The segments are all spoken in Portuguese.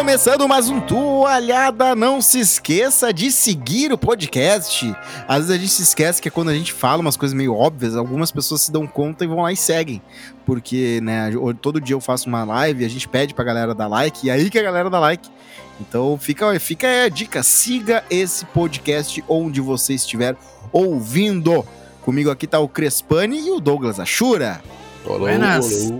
Começando mais um Toalhada, não se esqueça de seguir o podcast. Às vezes a gente se esquece que é quando a gente fala umas coisas meio óbvias, algumas pessoas se dão conta e vão lá e seguem. Porque, né, todo dia eu faço uma live, a gente pede pra galera dar like, e aí que a galera dá like. Então fica, fica aí a dica, siga esse podcast onde você estiver ouvindo. Comigo aqui tá o Crespani e o Douglas Ashura. Olá, Buenas.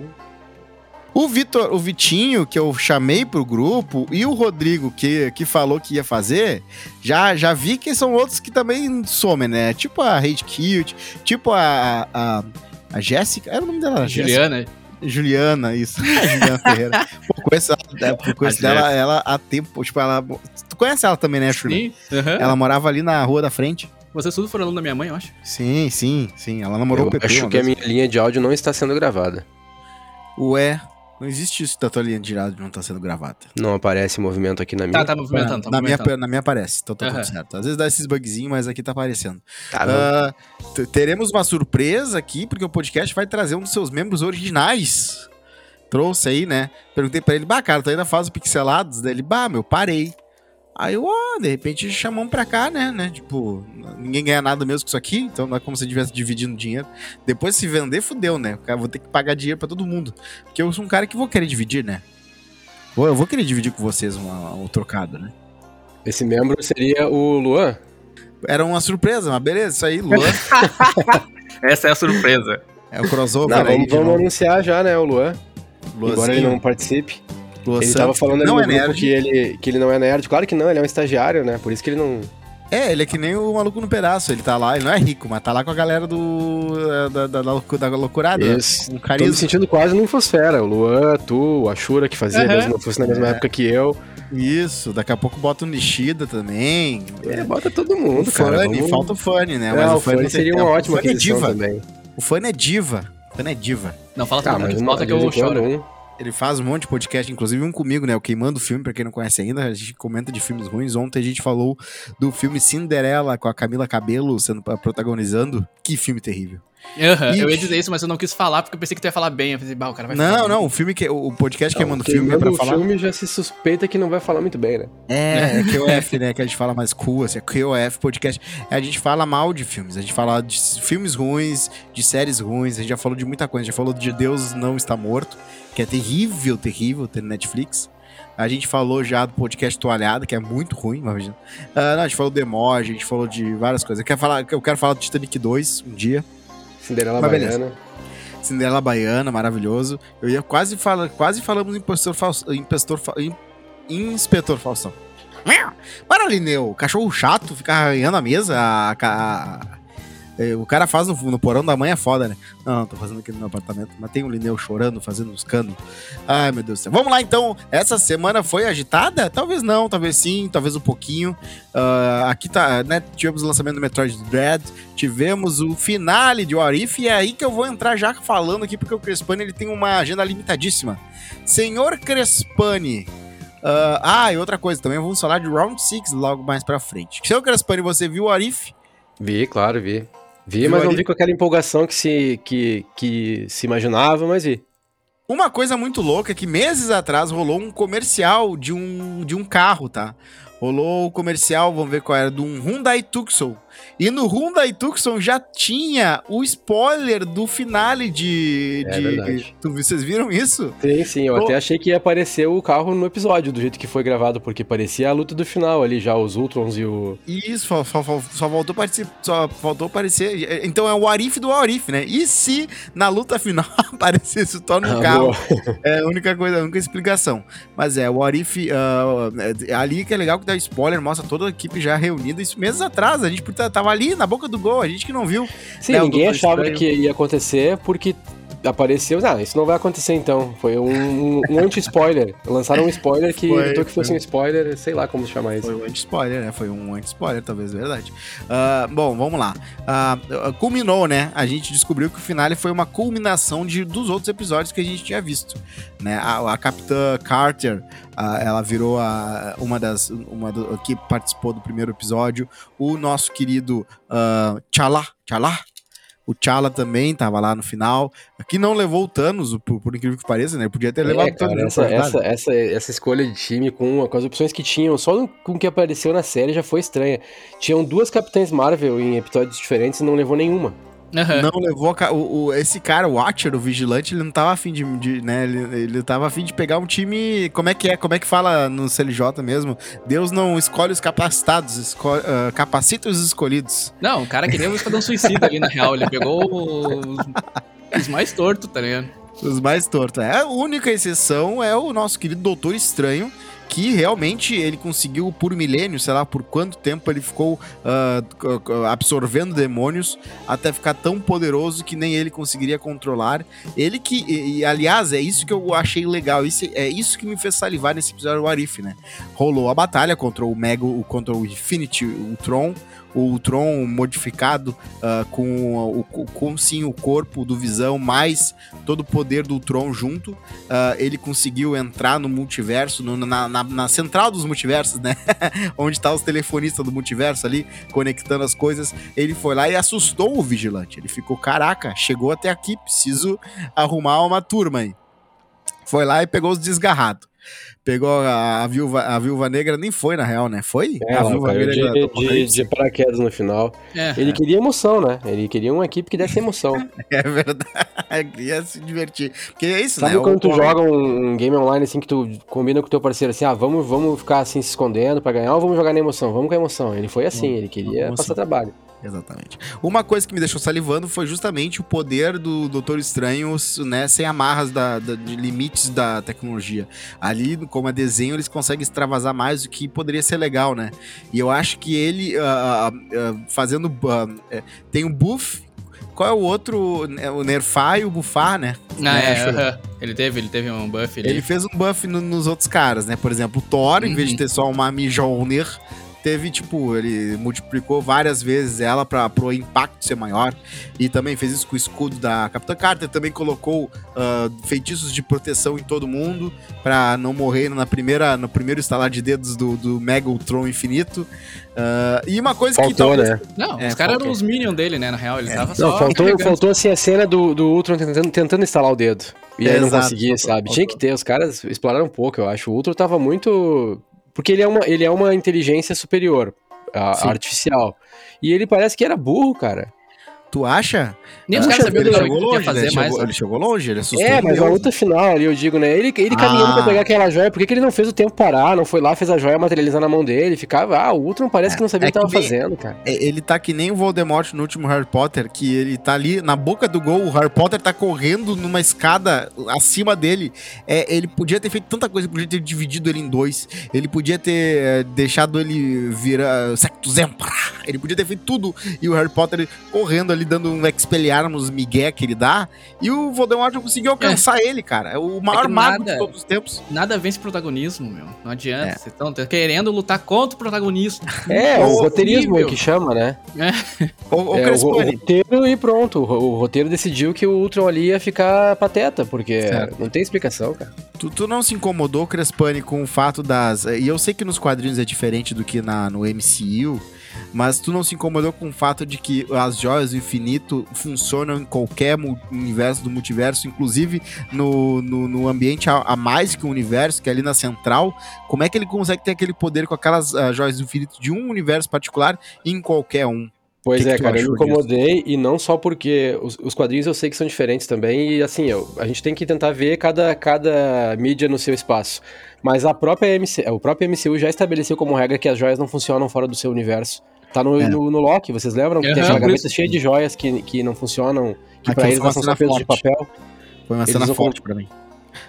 O Vitor, o Vitinho, que eu chamei pro grupo, e o Rodrigo, que, que falou que ia fazer, já, já vi que são outros que também somem, né? Tipo a Hate Cute, tipo a, a, a Jéssica. Era o nome dela? Juliana. Jéssica. Juliana, isso. Juliana Ferreira. Pô, conheço ela, é, conheço dela ela há tempo. Tipo, ela. Tu conhece ela também, né, Juliana? Sim. Uhum. Ela morava ali na rua da frente. Vocês tudo foram aluno da minha mãe, eu acho. Sim, sim, sim. Ela namorou eu o Pepe. Acho que vez. a minha linha de áudio não está sendo gravada. Ué, não existe isso da tua linha de áudio não tá sendo gravada. Não aparece movimento aqui na minha. Tá, tá movimentando, tá na, movimentando. Minha, na minha aparece, então tá uhum. tudo certo. Às vezes dá esses bugzinhos, mas aqui tá aparecendo. Tá, uh, teremos uma surpresa aqui, porque o podcast vai trazer um dos seus membros originais. Trouxe aí, né? Perguntei pra ele, bah, cara, tu ainda faz o pixelados? Daí ele, bah, meu, parei. Aí eu, ó, de repente chamamos pra cá, né, né? Tipo, ninguém ganha nada mesmo com isso aqui, então não é como se estivesse dividindo dinheiro. Depois se vender, fudeu, né? Eu vou ter que pagar dinheiro pra todo mundo. Porque eu sou um cara que vou querer dividir, né? Eu vou querer dividir com vocês um, um trocado, né? Esse membro seria o Luan? Era uma surpresa, mas beleza, isso aí, Luan. Essa é a surpresa. É o crossover não, vamos, vamos anunciar já, né, o Luan. Luanzinho. Embora ele não participe. Lua ele tava falando não é nerd. que ele, que ele não é nerd. Claro que não, ele é um estagiário, né? Por isso que ele não. É, ele é que nem o maluco no pedaço. Ele tá lá, ele não é rico, mas tá lá com a galera do. da, da, da, da loucurada. Isso. Um Tô me sentindo quase no Infosfera. O Luan, tu, a Shura que fazia, uhum. mesmo, fosse na mesma é. época que eu. Isso, daqui a pouco bota o Nishida também. É, bota todo mundo, o cara. Funny, vamos... falta o Funny, né? Mas o Funny seria uma ótima o é diva também. O Funny é diva. O Funny é diva. Não, fala tá, mas falta que eu choro. Um... Ele faz um monte de podcast, inclusive um comigo, né? O Queimando Filme, pra quem não conhece ainda, a gente comenta de filmes ruins. Ontem a gente falou do filme Cinderela com a Camila Cabelo sendo protagonizando. Que filme terrível. Uhum, e... Eu ia dizer isso, mas eu não quis falar porque eu pensei que tu ia falar bem. Eu pensei, bah, o cara vai Não, falar não, o filme que o podcast não, queimando filme é pra falar. O filme já se suspeita que não vai falar muito bem, né? É, é QOF, né? Que a gente fala mais cool, assim, é QOF podcast. A gente fala mal de filmes, a gente fala de filmes ruins, de séries ruins, a gente já falou de muita coisa, a gente já falou de Deus não está morto que é terrível, terrível ter Netflix. A gente falou já do podcast Toalhada, que é muito ruim, imagina. Uh, não, a gente falou do emoji, a gente falou de várias coisas. Eu quero falar, eu quero falar do Titanic 2 um dia. Cinderela Mas Baiana. Beleza. Cinderela Baiana, maravilhoso. Eu ia quase falar, quase falamos em Impostor Faustão, Impostor, Inspetor Faustão. Maralineu, cachorro chato, fica arranhando a mesa, a, a, o cara faz no, no, porão da mãe é foda, né? Não, tô fazendo aqui no meu apartamento. Mas tem o Lineu chorando, fazendo uns canos. Ai, meu Deus do céu. Vamos lá, então. Essa semana foi agitada? Talvez não, talvez sim, talvez um pouquinho. Uh, aqui tá, né? Tivemos o lançamento do Metroid Dread, tivemos o finale de Warif, e é aí que eu vou entrar já falando aqui, porque o Crespani ele tem uma agenda limitadíssima. Senhor Crespani, Uh, ah, e outra coisa, também vamos falar de Round 6 logo mais pra frente. Senhor Crespani, você viu o Arif? Vi, claro, vi. Vi, mas não vi com aquela empolgação que se, que, que se imaginava, mas vi. Uma coisa muito louca é que meses atrás rolou um comercial de um, de um carro, tá? Rolou o comercial, vamos ver qual era, de um Hyundai Tucson. E no Hyundai Tucson já tinha o spoiler do finale de. É de... verdade. Tu, vocês viram isso? Sim, sim. Eu até achei que ia aparecer o carro no episódio, do jeito que foi gravado, porque parecia a luta do final ali, já os Ultrons e o. Isso, só, só, só voltou aparecer. Só faltou aparecer. Então é o Arif do Arif, né? E se na luta final aparecesse o Thor no ah, carro? Boa. É a única coisa, a única explicação. Mas é, o Arif. Uh, ali que é legal que dá spoiler, mostra toda a equipe já reunida. Isso meses atrás, a gente tava ali na boca do gol, a gente que não viu. Sim, né, ninguém achava estranho. que ia acontecer porque apareceu. Ah, isso não vai acontecer então. Foi um, um, anti-spoiler. Lançaram um spoiler que foi, evitou que fosse foi. um spoiler, sei lá como chamar isso. Foi um anti-spoiler, né? Foi um anti-spoiler, talvez, verdade. Uh, bom, vamos lá. Uh, culminou, né? A gente descobriu que o finale foi uma culminação de, dos outros episódios que a gente tinha visto. Né? A, a Capitã Carter, uh, ela virou a, uma das. Uma do, que participou do primeiro episódio. O nosso querido uh, Chala, Chala, O T'Challa também tava lá no final. Aqui não levou o Thanos, por, por incrível que pareça, né? Podia ter levado É, o Thanos. cara, essa, essa, essa, essa escolha de time com, com as opções que tinham, só no- com o que apareceu na série já foi estranha. Tinham duas Capitães Marvel em episódios diferentes e não levou nenhuma. Aham. Não levou a o, o- esse cara, o Watcher, o vigilante, ele não tava afim de, de né? Ele, ele tava afim de pegar um time. Como é que é? Como é que fala no CLJ mesmo? Deus não escolhe os capacitados, esco- ah, capacita os escolhidos. Não, o cara queria o Esquadrão Suicida ali, na real. Ele pegou os, os mais tortos, tá ligado? Os mais tortos. É, a única exceção é o nosso querido Doutor Estranho, que realmente ele conseguiu por milênio, sei lá por quanto tempo ele ficou c- absorvendo demônios até ficar tão poderoso que nem ele conseguiria controlar. Ele que, e, e, aliás, é isso que eu achei legal, isso, é isso que me fez salivar nesse episódio do Arif, né? Rolou a batalha contra o Mega, o- contra o Infinity Ultron, o Ultron modificado ah, com, o, com sim o corpo do Visão, mais todo o poder do Ultron junto. Ah, ele conseguiu entrar no multiverso, no- na, na- na central dos multiversos, né? Onde tá os telefonistas do multiverso ali, conectando as coisas. Ele foi lá e assustou o vigilante. Ele ficou, caraca, chegou até aqui, preciso arrumar uma turma aí. Foi lá e pegou os desgarrados. Pegou a, a viúva, a viúva negra, nem foi na real, né? Foi? É, a viúva caiu negra de, de, de paraquedas no final. É. Ele queria emoção, né? Ele queria uma equipe que desse emoção. É verdade. Queria se divertir. Porque é isso, Sabe né? quando O- tu joga um, um game online assim que tu combina com o teu parceiro assim, ah, vamos, vamos ficar assim se escondendo pra ganhar ou vamos jogar na emoção? Vamos com a emoção. Ele foi assim, ele queria passar trabalho. Exatamente. Uma coisa que me deixou salivando foi justamente o poder do Doutor Estranho, né, sem amarras da, da- de limites da tecnologia. Ali, como é desenho, eles conseguem extravasar mais, o que poderia ser legal, né? E eu acho que ele, ah, ah, fazendo... é, tem um buff... Qual é o outro? né, O nerfar e o buffar, né? Ah, Né, é, acho- aham. Ele teve, ele teve um buff ali. Ele fez um buff no- nos outros caras, né? Por exemplo, o Thor, em vez de Uhum. ter só uma Mjolnir, teve, tipo, ele multiplicou várias vezes ela para pro impacto ser maior. E também fez isso com o escudo da Capitã Carter. Também colocou ah, feitiços de proteção em todo mundo para não morrer na primeira, no primeiro estalar de dedos do, do Mega Ultron Infinito. Ah, e uma coisa que Faltou, talvez- né? Não, É, os caras faltou. eram os minions dele, né, na real. Ele tava Não, só faltou, carregando. faltou assim a cena do, do Ultron tentando, tentando instalar o dedo. E aí não Exato, conseguia, faltou, sabe? faltou. Tinha que ter, os caras exploraram um pouco, eu acho. O Ultron tava muito. Porque ele é uma, ele é uma inteligência superior, a- artificial. E ele parece que era burro, cara. Tu acha? Nem os caras sabiam que chegou ia longe, fazer né? Ele mais. chegou, ele chegou longe, ele assustou. É, mas a luta final ali, eu digo, né? Ele, ele Ah. caminhando pra pegar aquela joia, por que, que ele não fez o tempo parar? Não foi lá, fez a joia materializar na mão dele? Ficava, ah, o Ultron parece que não sabia é o que tava que bem- fazendo, cara. É, Ele tá que nem o Voldemort no último Harry Potter, que ele tá ali na boca do gol, o Harry Potter tá correndo numa escada acima dele. É, ele podia ter feito tanta coisa, ele podia ter dividido ele em dois, ele podia ter é, deixado ele virar ele podia ter feito tudo, e o Harry Potter correndo ali, dando um Expelliarmus migué que ele dá, e o Voldemort não conseguiu alcançar ele, cara. É o maior que mago nada- de todos os tempos. Nada vence protagonismo, meu. Não adianta. É. Vocês estão querendo lutar contra o protagonista. É, o roteirismo aí que chama, né? O, o É, o, o Crespone, roteiro e pronto. O, o roteiro decidiu que o Ultron ali ia ficar pateta, porque Certo. não tem explicação, cara. Tu, tu não se incomodou, Crespani, com o fato das. E eu sei que nos quadrinhos é diferente do que na, no MCU, mas tu não se incomodou com o fato de que as joias do infinito funcionam em qualquer universo do multiverso, inclusive no, no, no ambiente a, a mais que o universo, que é ali na central. Como é que ele consegue ter aquele poder com aquelas ah, joias do infinito de um universo particular em qualquer um? Pois Que que é, tu cara, eu me achou disso? incomodei e não só porque os, os quadrinhos eu sei que são diferentes também e assim, eu- a gente tem que tentar ver cada, cada mídia no seu espaço. Mas a própria MC, o próprio MCU já estabeleceu como regra que as joias não funcionam fora do seu universo. Tá no, É. no, no Loki, vocês lembram? Que tem aquela gaveta isso- cheia de joias que, que não funcionam, que pra Aquilo eles foi uma são só cena pesos de forte. papel. Foi uma cena forte pra mim.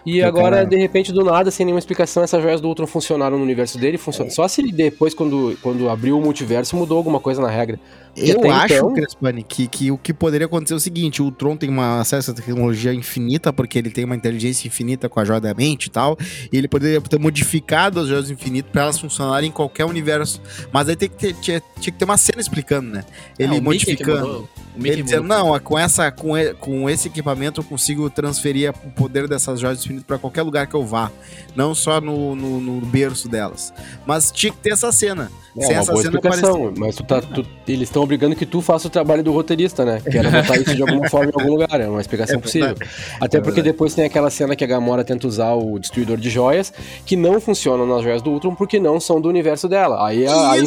E Eu agora, quero- de repente, do nada, sem nenhuma explicação, essas joias do Ultron funcionaram no universo dele. Funcion... Só se ele depois, quando, quando abriu o multiverso, mudou alguma coisa na regra. Eu até acho, então- Crespani, que, que o que poderia acontecer é o seguinte: o Ultron tem uma acesso à tecnologia infinita, porque ele tem uma inteligência infinita com a joia da mente e tal. E ele poderia ter modificado as joias do infinito para elas funcionarem em qualquer universo. Mas aí tem que ter, tinha, tinha que ter uma cena explicando, né? Ele Ah, modificando. Ele dizendo, não, com, essa, com, com esse equipamento eu consigo transferir o poder dessas joias do infinito para qualquer lugar que eu vá. Não só no, no, no berço delas. Mas tinha que ter essa cena. É Sem uma essa boa cena explicação, mas tu tá, tu- eles estão estão obrigando que tu faça o trabalho do roteirista, né? Que era botar isso de alguma forma em algum lugar, é uma explicação É possível. Até É porque depois tem aquela cena que a Gamora tenta usar o destruidor de joias, que não funcionam nas joias do Ultron porque não são do universo dela. Aí, aí, aí,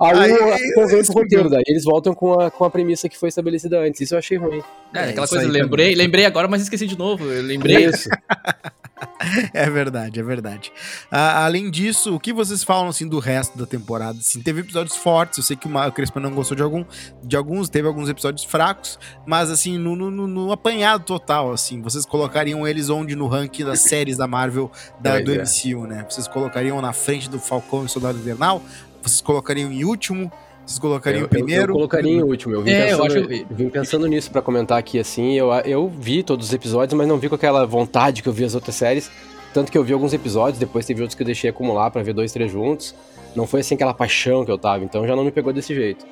Aí- aí convém pro roteiro, daí eles voltam com a, com a premissa que foi estabelecida antes. Isso eu achei ruim. É, É, aquela coisa, lembrei, lembrei agora, mas esqueci de novo. Eu lembrei. Isso. É verdade, é verdade. Ah, além disso, o que vocês falam assim do resto da temporada? Assim, teve episódios fortes, eu sei que o Crespo não gostou de algum, de alguns, teve alguns episódios fracos, mas assim, no, no- no- apanhado total, assim, vocês colocariam eles onde no ranking das séries da Marvel da, Pois do é. MCU, né? Vocês colocariam na frente do Falcão e Soldado Invernal? Vocês colocariam em último? Vocês colocariam Eu, em primeiro? eu, eu colocaria em último. Eu vim, É, eu pensando, acho- eu vim pensando nisso pra comentar aqui, assim. Eu, eu vi todos os episódios, mas não vi com aquela vontade que eu vi as outras séries. Tanto que eu vi alguns episódios, depois teve outros que eu deixei acumular pra ver dois, três juntos. Não foi assim aquela paixão que eu tava, então já não me pegou desse jeito.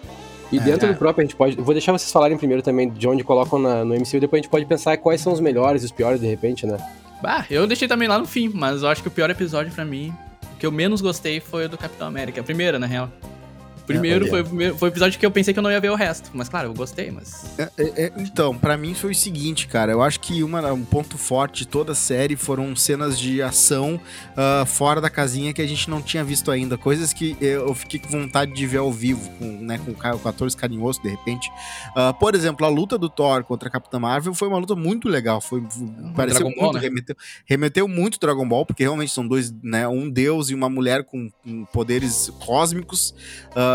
E É. dentro do próprio, a gente pode. eu Vou deixar vocês falarem primeiro também de onde colocam na- no MCU, depois a gente pode pensar quais são os melhores e os piores, de repente, né? Bah, eu deixei também lá no fim, mas eu acho que o pior episódio pra mim, o que eu menos gostei foi o do Capitão América. A primeira, na real. O primeiro olha. foi, o foi o episódio que eu pensei que eu não ia ver o resto. Mas claro, eu gostei, mas. É, é, é, então, pra mim foi o seguinte, cara. Eu acho que uma, um ponto forte de toda a série foram cenas de ação ah, fora da casinha que a gente não tinha visto ainda. Coisas que eu, fiquei com vontade de ver ao vivo, com, né, com, ca- com atores carinhosos, de repente. Ah, por exemplo, a luta do Thor contra a Capitã Marvel foi uma luta muito legal. Foi, pareceu Dragon Ball, muito, né? remeteu, remeteu muito Dragon Ball, porque realmente são dois, né, um deus e uma mulher com, com poderes cósmicos.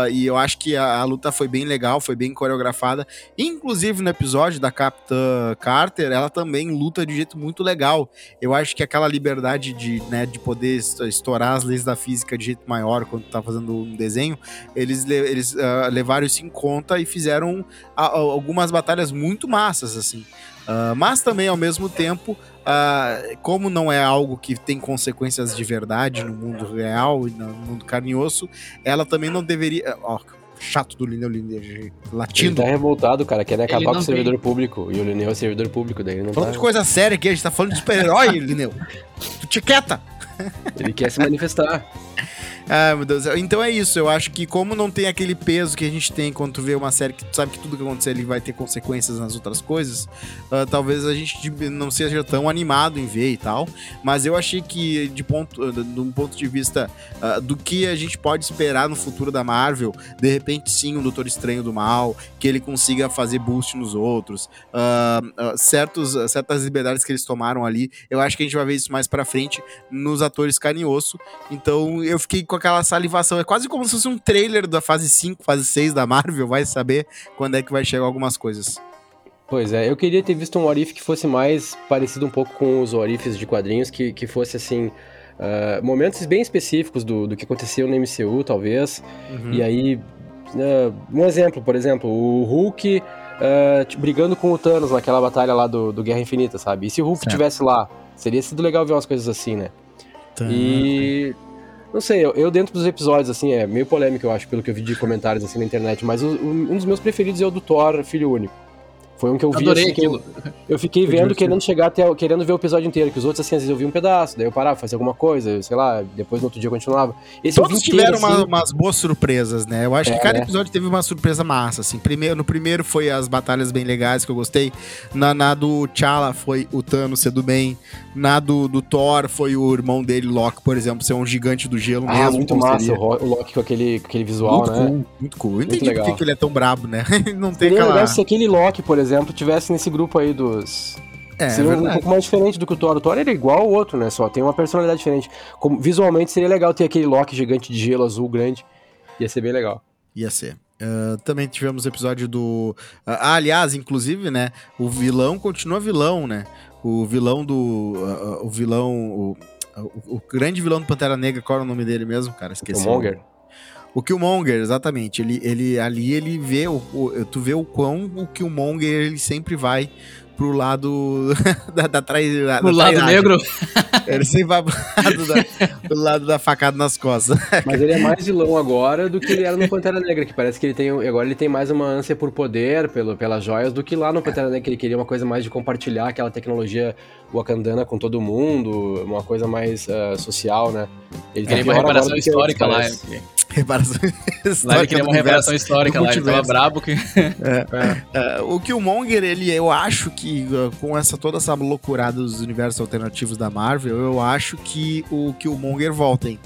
Ah, e eu acho que a, a luta foi bem legal, foi bem coreografada. Inclusive no episódio da Capitã Carter, ela também luta de jeito muito legal. Eu acho que aquela liberdade de, né, de poder est- estourar as leis da física de jeito maior quando tá fazendo um desenho, eles, le- eles ah, levaram isso em conta e fizeram a- a- algumas batalhas muito massas, assim. Ah, mas também, ao mesmo tempo, ah, como não é algo que tem consequências de verdade no mundo real e no mundo carne e osso, ela também não deveria. Ó, chato do Lineu Lineu Ele latindo. tá revoltado, cara, querendo acabar Ele com o servidor público. E o Lineu é servidor público, daí ele não Falando tá. de coisa séria aqui, a gente tá falando de super-herói, Lineu. Tu te quieta. Ele quer se manifestar. Ah, meu Deus. Então é isso. Eu acho que como não tem aquele peso que a gente tem quando tu vê uma série que tu sabe que tudo que acontecer ali vai ter consequências nas outras coisas, ah, talvez a gente não seja tão animado em ver e tal. Mas eu achei que, de, ponto, de um ponto de vista ah, do que a gente pode esperar no futuro da Marvel, de repente sim, um Doutor Estranho do Mal, que ele consiga fazer boost nos outros, ah, ah, certos, certas liberdades que eles tomaram ali, eu acho que a gente vai ver isso mais pra frente nos atores carne e osso. Então eu fiquei com aquela salivação. É quase como se fosse um trailer da fase 5, fase 6 da Marvel. Vai saber quando é que vai chegar algumas coisas. Pois é, eu queria ter visto um What If que fosse mais parecido um pouco com os What Ifs de quadrinhos, que, que fosse assim. ah, momentos bem específicos do, do que aconteceu no MCU, talvez. Uhum. E aí, ah, um exemplo, por exemplo, o Hulk t- brigando com o Thanos naquela batalha lá do, do Guerra Infinita, sabe? E se o Hulk Certo. tivesse lá? Seria sido legal ver umas coisas assim, né? Tá. E. Não sei, eu, eu dentro dos episódios, assim, é meio polêmico, eu acho, pelo que eu vi de comentários assim na internet, mas o- um dos meus preferidos é o do Thor, filho único. Foi um que eu vi Adorei assim, que eu, aquilo. eu fiquei Foi vendo, divertido. querendo chegar até, o- querendo ver o episódio inteiro, que os outros, assim, às vezes eu vi um pedaço, daí eu parava, fazia alguma coisa, sei lá, depois no outro dia eu continuava. Esse eu vi Todos inteiro, tiveram uma- assim, umas boas surpresas, né? Eu acho É, que cada né? episódio teve uma surpresa massa, assim. Primeiro, no primeiro foi as batalhas bem legais que eu gostei. Na, na do T'Challa foi o Thanos ser do bem. Na do, do Thor foi o irmão dele, Loki, por exemplo, ser um gigante do gelo Ah, mesmo. muito massa, seria. o, Loki com aquele, com aquele visual, Muito né? cool, muito cool. Eu entendi por legal. que que ele é tão brabo, né? Não tem aquela... se aquele Loki, por exemplo, tivesse nesse grupo aí dos. É, seria um verdade. pouco mais diferente do que o Thor. O Thor era igual ao outro, né? Só tem uma personalidade diferente. Como, visualmente seria legal ter aquele Loki gigante de gelo azul grande. Ia ser bem legal. Ia ser. Ah, também tivemos o episódio do. Ah, aliás, inclusive, né? O vilão continua vilão, né? O vilão do. ah, o vilão. O, o, o grande vilão do Pantera Negra, qual era o nome dele mesmo, cara? Esqueci. o Monger. O Killmonger, exatamente. Ele, ele, ali ele vê, o, o- tu vê o quão o Killmonger ele sempre vai pro lado da, da, trai, da, No da lado negro. Ele sempre vai pro lado da, pro lado da facada nas costas. Mas ele é mais vilão agora do que ele era no Pantera Negra, que parece que ele tem. Agora ele tem mais uma ânsia por poder, pelo, pelas joias, do que lá no Pantera Negra, que ele queria uma coisa mais de compartilhar aquela tecnologia wakandana com todo mundo, uma coisa mais ah, social, né? Ele Queria uma pior agora reparação histórica lá. parece. Reparação Lá ele queria uma reparação universo, histórica lá, ele tava brabo que... É, o Killmonger, ele, eu acho que uh, com essa toda essa loucurada dos universos alternativos da Marvel, eu acho que o Killmonger volta, hein?